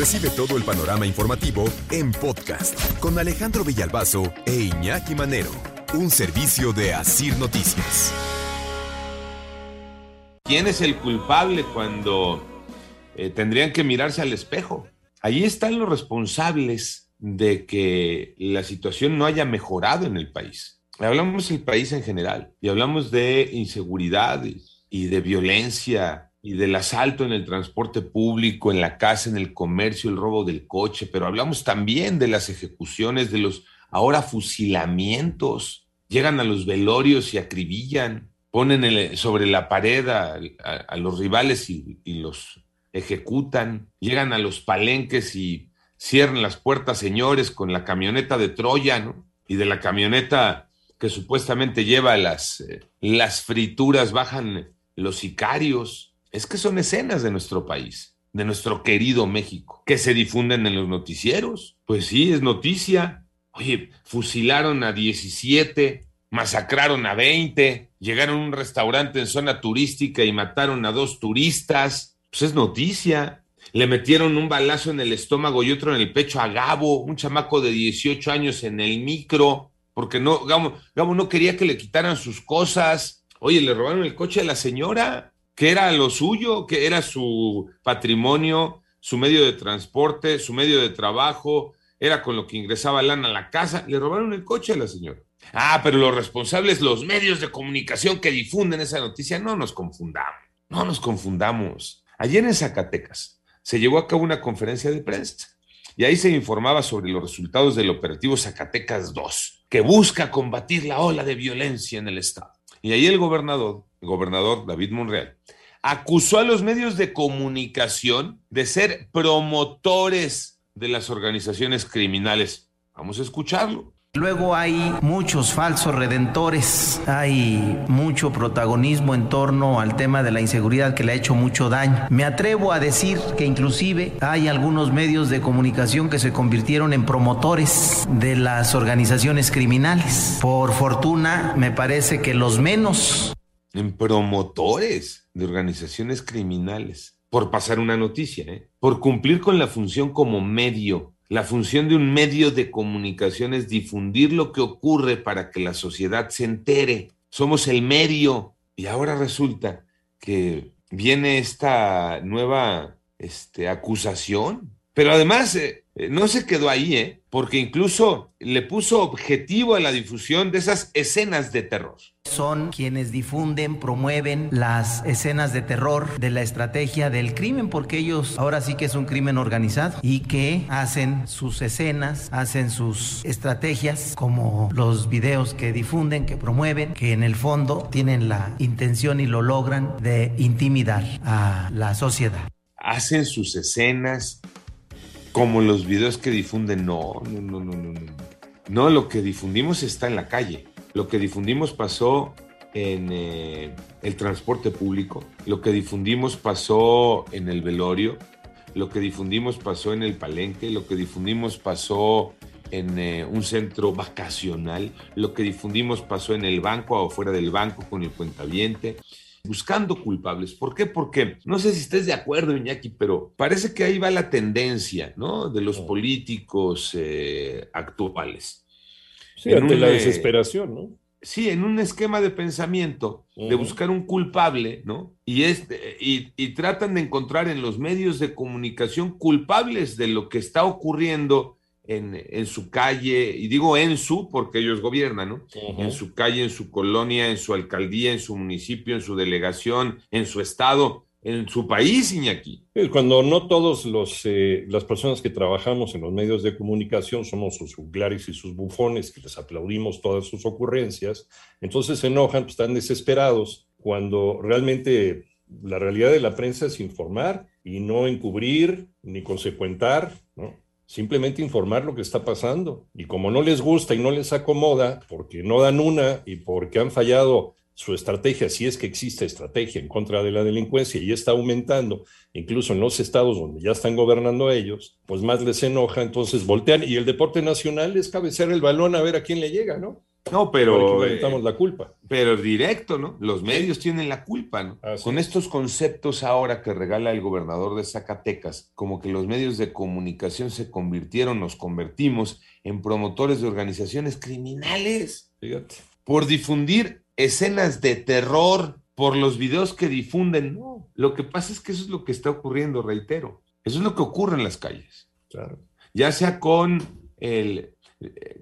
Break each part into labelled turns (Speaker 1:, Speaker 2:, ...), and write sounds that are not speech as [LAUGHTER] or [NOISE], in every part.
Speaker 1: Recibe todo el panorama informativo en podcast con Alejandro Villalbazo e Iñaki Manero, un servicio de Asir Noticias.
Speaker 2: ¿Quién es el culpable cuando eh, tendrían que mirarse al espejo? Ahí están los responsables de que la situación no haya mejorado en el país. Hablamos del país en general y hablamos de inseguridad y de violencia y del asalto en el transporte público, en la casa, en el comercio, el robo del coche, pero hablamos también de las ejecuciones, de los ahora fusilamientos. Llegan a los velorios y acribillan, ponen sobre la pared a, los rivales y, y, los ejecutan. Llegan a los palenques y cierran las puertas, señores, con la camioneta de Troya, ¿no? Y de la camioneta que supuestamente lleva las, eh, las frituras, bajan los sicarios es que son escenas de nuestro país, de nuestro querido México, que se difunden en los noticieros. Pues sí, es noticia. Oye, fusilaron a 17, masacraron a 20, llegaron a un restaurante en zona turística y mataron a dos turistas. Pues es noticia. Le metieron un balazo en el estómago y otro en el pecho a Gabo, un chamaco de 18 años en el micro, porque no, Gabo, Gabo no quería que le quitaran sus cosas. Oye, le robaron el coche a la señora que era lo suyo, que era su patrimonio, su medio de transporte, su medio de trabajo, era con lo que ingresaba lana a la casa, le robaron el coche a la señora. Ah, pero los responsables, los medios de comunicación que difunden esa noticia, no nos confundamos, no nos confundamos. Ayer en Zacatecas se llevó a cabo una conferencia de prensa y ahí se informaba sobre los resultados del operativo Zacatecas 2, que busca combatir la ola de violencia en el Estado. Y ahí el gobernador, el gobernador David Monreal, acusó a los medios de comunicación de ser promotores de las organizaciones criminales. Vamos a escucharlo.
Speaker 3: Luego hay muchos falsos redentores, hay mucho protagonismo en torno al tema de la inseguridad que le ha hecho mucho daño. Me atrevo a decir que inclusive hay algunos medios de comunicación que se convirtieron en promotores de las organizaciones criminales. Por fortuna, me parece que los menos...
Speaker 2: En promotores de organizaciones criminales. Por pasar una noticia, ¿eh? por cumplir con la función como medio la función de un medio de comunicación es difundir lo que ocurre para que la sociedad se entere. Somos el medio. Y ahora resulta que viene esta nueva este, acusación. Pero además, eh, eh, no se quedó ahí, ¿eh? porque incluso le puso objetivo a la difusión de esas escenas de terror.
Speaker 3: Son quienes difunden, promueven las escenas de terror de la estrategia del crimen, porque ellos ahora sí que es un crimen organizado y que hacen sus escenas, hacen sus estrategias, como los videos que difunden, que promueven, que en el fondo tienen la intención y lo logran de intimidar a la sociedad.
Speaker 2: Hacen sus escenas, como los videos que difunden, no, no, no, no, no. No, lo que difundimos está en la calle. Lo que difundimos pasó en eh, el transporte público. Lo que difundimos pasó en el velorio. Lo que difundimos pasó en el palenque. Lo que difundimos pasó en eh, un centro vacacional. Lo que difundimos pasó en el banco o fuera del banco con el cuentaviente buscando culpables. ¿Por qué? Porque no sé si estés de acuerdo, Iñaki, pero parece que ahí va la tendencia, ¿no? De los políticos eh, actuales.
Speaker 4: Sí, ante la eh, desesperación, ¿no?
Speaker 2: Sí, en un esquema de pensamiento de buscar un culpable, ¿no? Y, este, y, y tratan de encontrar en los medios de comunicación culpables de lo que está ocurriendo en, su calle, y digo en su porque ellos gobiernan, ¿no? En su calle, en su colonia, en su alcaldía, en su municipio, en su delegación, en su estado, en su país, Iñaki.
Speaker 4: Cuando no todos los eh, las personas que trabajamos en los medios de comunicación somos sus juglares y sus bufones, que les aplaudimos todas sus ocurrencias, entonces se enojan, pues están desesperados, cuando realmente la realidad de la prensa es informar y no encubrir ni consecuentar. Simplemente informar lo que está pasando. Y como no les gusta y no les acomoda, porque no dan una y porque han fallado su estrategia, si es que existe estrategia en contra de la delincuencia y está aumentando, incluso en los estados donde ya están gobernando ellos, pues más les enoja, entonces voltean y el deporte nacional es cabecear el balón a ver a quién le llega, ¿no?
Speaker 2: No, pero.
Speaker 4: Estamos la culpa.
Speaker 2: Pero directo, ¿no? Los medios tienen la culpa, ¿no? Con estos conceptos ahora que regala el gobernador de Zacatecas, como que los medios de comunicación se convirtieron, nos convertimos en promotores de organizaciones criminales.
Speaker 4: Fíjate.
Speaker 2: Por difundir escenas de terror, por los videos que difunden. No, lo que pasa es que eso es lo que está ocurriendo, reitero. Eso es lo que ocurre en las calles.
Speaker 4: Claro.
Speaker 2: Ya sea con el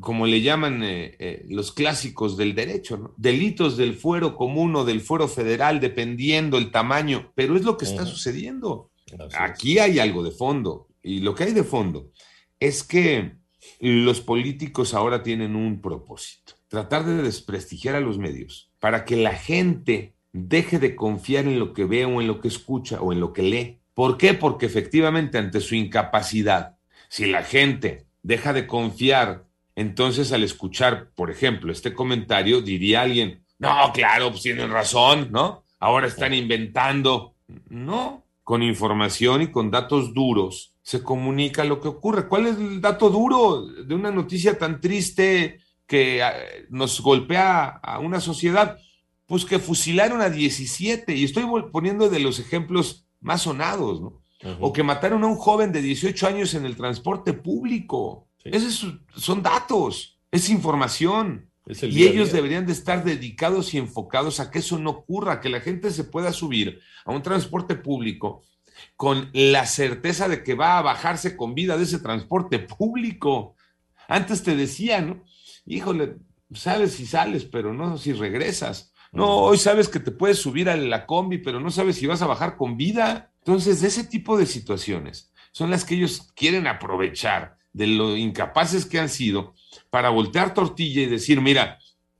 Speaker 2: como le llaman eh, eh, los clásicos del derecho, delitos del fuero común o del fuero federal, dependiendo el tamaño, pero es lo que está sucediendo. Aquí hay algo de fondo, y lo que hay de fondo es que los políticos ahora tienen un propósito, tratar de desprestigiar a los medios para que la gente deje de confiar en lo que ve o en lo que escucha o en lo que lee. ¿Por qué? Porque efectivamente ante su incapacidad, si la gente deja de confiar. Entonces, al escuchar, por ejemplo, este comentario, diría alguien, no, claro, pues tienen razón, ¿no? Ahora están inventando. No, con información y con datos duros se comunica lo que ocurre. ¿Cuál es el dato duro de una noticia tan triste que ah, nos golpea a una sociedad? Pues que fusilaron a 17, y estoy poniendo de los ejemplos más sonados, ¿no? o que mataron a un joven de 18 años en el transporte público. Esos son datos, es información. y ellos deberían de estar dedicados y enfocados a que eso no ocurra, que la gente se pueda subir a un transporte público con la certeza de que va a bajarse con vida de ese transporte público. Antes te decían, ¿no? Híjole, sabes si sales, pero no si regresas. No, hoy sabes que te puedes subir a la combi, pero no sabes si vas a bajar con vida. Entonces, ese tipo de situaciones son las que ellos quieren aprovechar de lo incapaces que han sido para voltear tortilla y decir, mira,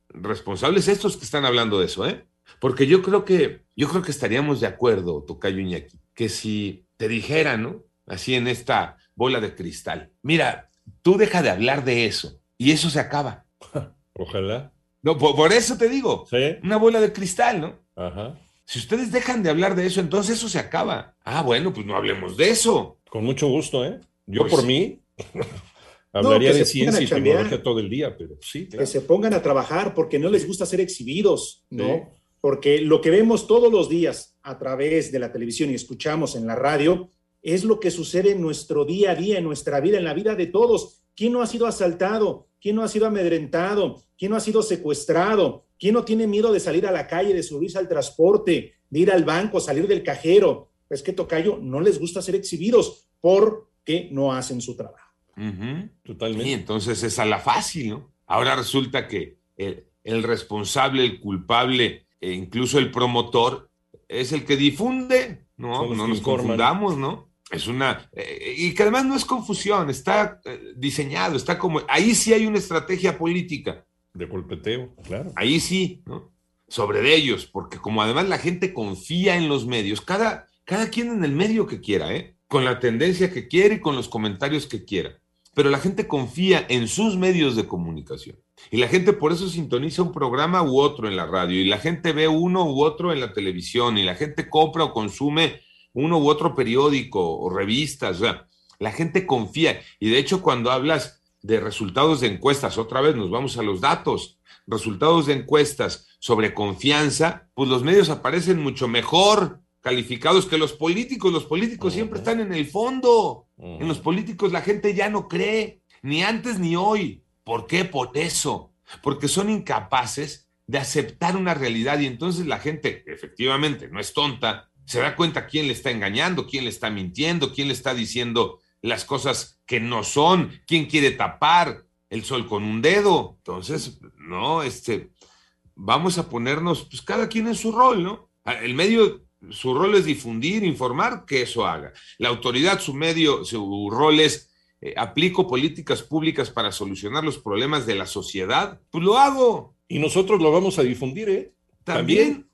Speaker 2: responsables estos que están hablando de eso, ¿eh? Porque yo creo que, yo creo que estaríamos de acuerdo, Tocayo Iñaki, que si te dijeran, ¿no? Así en esta bola de cristal, mira, tú deja de hablar de eso y eso se acaba. [LAUGHS]
Speaker 4: Ojalá.
Speaker 2: No, por, eso te digo,
Speaker 4: ¿Sí?
Speaker 2: una bola de cristal, ¿no?
Speaker 4: Ajá.
Speaker 2: Si ustedes dejan de hablar de eso, entonces eso se acaba. Ah, bueno, pues no hablemos de eso.
Speaker 4: Con mucho gusto, ¿eh? Yo pues por mí [LAUGHS] hablaría de ciencia y tecnología todo el día, pero sí.
Speaker 5: Que se pongan a trabajar porque no les gusta ser exhibidos, ¿no? Porque lo que vemos todos los días a través de la televisión y escuchamos en la radio es lo que sucede en nuestro día a día, en nuestra vida, en la vida de todos. ¿Quién no ha sido asaltado? ¿Quién no ha sido amedrentado? ¿Quién no ha sido secuestrado? ¿Quién no tiene miedo de salir a la calle, de subirse al transporte, de ir al banco, salir del cajero? Es que Tocayo no les gusta ser exhibidos porque no hacen su trabajo.
Speaker 2: Totalmente. Y entonces es a la fácil, ¿no? Ahora resulta que el, responsable, el culpable, e incluso el promotor, es el que difunde, ¿no? no nos confundamos, ¿no? Es una. Eh, y que además no es confusión, está eh, diseñado, está como. Ahí sí hay una estrategia política.
Speaker 4: De golpeteo, claro.
Speaker 2: Ahí sí, ¿no? Sobre de ellos, porque como además la gente confía en los medios, cada, cada quien en el medio que quiera, ¿eh? Con la tendencia que quiere y con los comentarios que quiera. Pero la gente confía en sus medios de comunicación. Y la gente por eso sintoniza un programa u otro en la radio. Y la gente ve uno u otro en la televisión. Y la gente compra o consume uno u otro periódico o revistas. O sea, la gente confía. Y de hecho, cuando hablas de resultados de encuestas, otra vez nos vamos a los datos, resultados de encuestas sobre confianza, pues los medios aparecen mucho mejor calificados que los políticos. Los políticos siempre están en el fondo. En los políticos la gente ya no cree, ni antes ni hoy. ¿Por qué? Por eso. Porque son incapaces de aceptar una realidad y entonces la gente, efectivamente, no es tonta, se da cuenta quién le está engañando, quién le está mintiendo, quién le está diciendo las cosas que no son, quién quiere tapar el sol con un dedo. Entonces, no, este, vamos a ponernos, pues cada quien en su rol, ¿no? Ah, el medio, su rol es difundir, informar, que eso haga. La autoridad, su medio, su rol es eh, aplico políticas públicas para solucionar los problemas de la sociedad, pues lo hago.
Speaker 4: Y nosotros lo vamos a difundir, ¿eh?
Speaker 2: También.
Speaker 4: También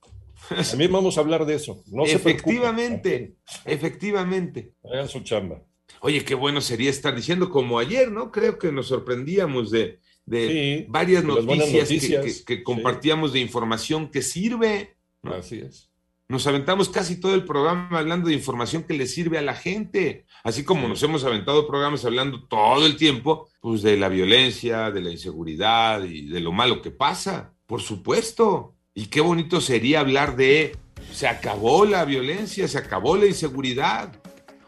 Speaker 4: vamos a hablar de eso. No
Speaker 2: efectivamente, efectivamente.
Speaker 4: Hagan su chamba.
Speaker 2: Oye, qué bueno sería estar diciendo como ayer, ¿no? Creo que nos sorprendíamos de, varias noticias, que, compartíamos de información que sirve.
Speaker 4: Así es.
Speaker 2: Nos aventamos casi todo el programa hablando de información que le sirve a la gente, así como nos hemos aventado programas hablando todo el tiempo, pues de la violencia, de la inseguridad y de lo malo que pasa, por supuesto. Y qué bonito sería hablar de, se acabó la violencia, se acabó la inseguridad.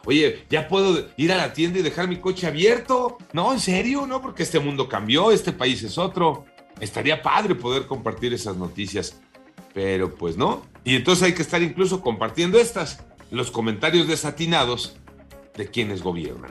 Speaker 2: Oye, ¿ya puedo ir a la tienda y dejar mi coche abierto? No, en serio, no, porque este mundo cambió, este país es otro. Estaría padre poder compartir esas noticias pero pues no. Y entonces hay que estar incluso compartiendo estas, los comentarios desatinados de quienes gobiernan.